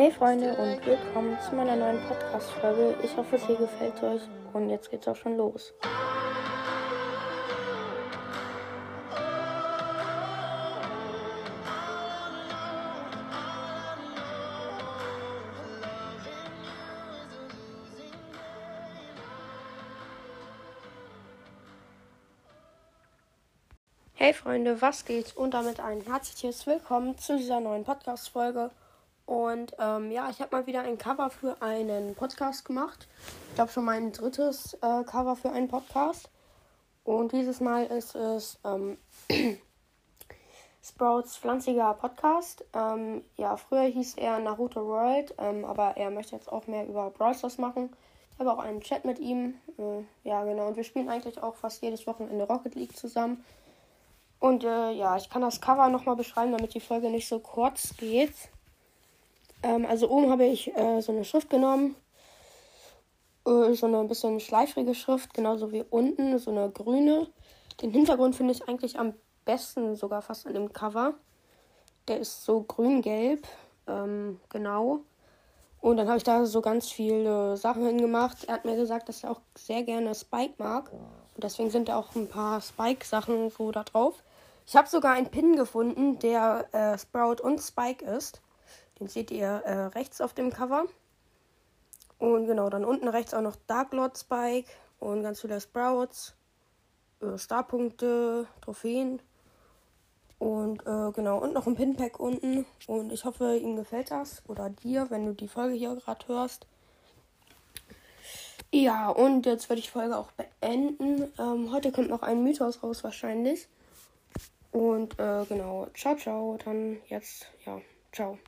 Hey Freunde und willkommen zu meiner neuen Podcast-Folge. Ich hoffe, es hier gefällt euch und jetzt geht's auch schon los. Hey Freunde, was geht? Und damit ein herzliches Willkommen zu dieser neuen Podcast-Folge. Und ähm, ja, ich habe mal wieder ein Cover für einen Podcast gemacht. Ich glaube schon mein drittes äh, Cover für einen Podcast. Und dieses Mal ist es ähm, Sprouts pflanziger Podcast. Ähm, ja, früher hieß er Naruto World, ähm, aber er möchte jetzt auch mehr über Brawl Stars machen. Ich habe auch einen Chat mit ihm. Äh, ja, genau. Und wir spielen eigentlich auch fast jedes Wochenende Rocket League zusammen. Und äh, ja, ich kann das Cover nochmal beschreiben, damit die Folge nicht so kurz geht. Ähm, also oben habe ich äh, so eine Schrift genommen. Äh, so eine bisschen schleifrige Schrift, genauso wie unten, so eine grüne. Den Hintergrund finde ich eigentlich am besten sogar fast an dem Cover. Der ist so grün-gelb. Ähm, genau. Und dann habe ich da so ganz viele Sachen hingemacht. Er hat mir gesagt, dass er auch sehr gerne Spike mag. Und deswegen sind da auch ein paar Spike-Sachen so da drauf. Ich habe sogar einen Pin gefunden, der äh, Sprout und Spike ist. Den seht ihr äh, rechts auf dem Cover. Und genau, dann unten rechts auch noch Dark Lord Spike und ganz viele Sprouts, äh, Starpunkte, Trophäen. Und äh, genau, und noch ein Pinpack unten. Und ich hoffe, Ihnen gefällt das. Oder dir, wenn du die Folge hier gerade hörst. Ja, und jetzt werde ich die Folge auch beenden. Ähm, heute kommt noch ein Mythos raus wahrscheinlich. Und äh, genau, ciao, ciao. Dann jetzt, ja, ciao.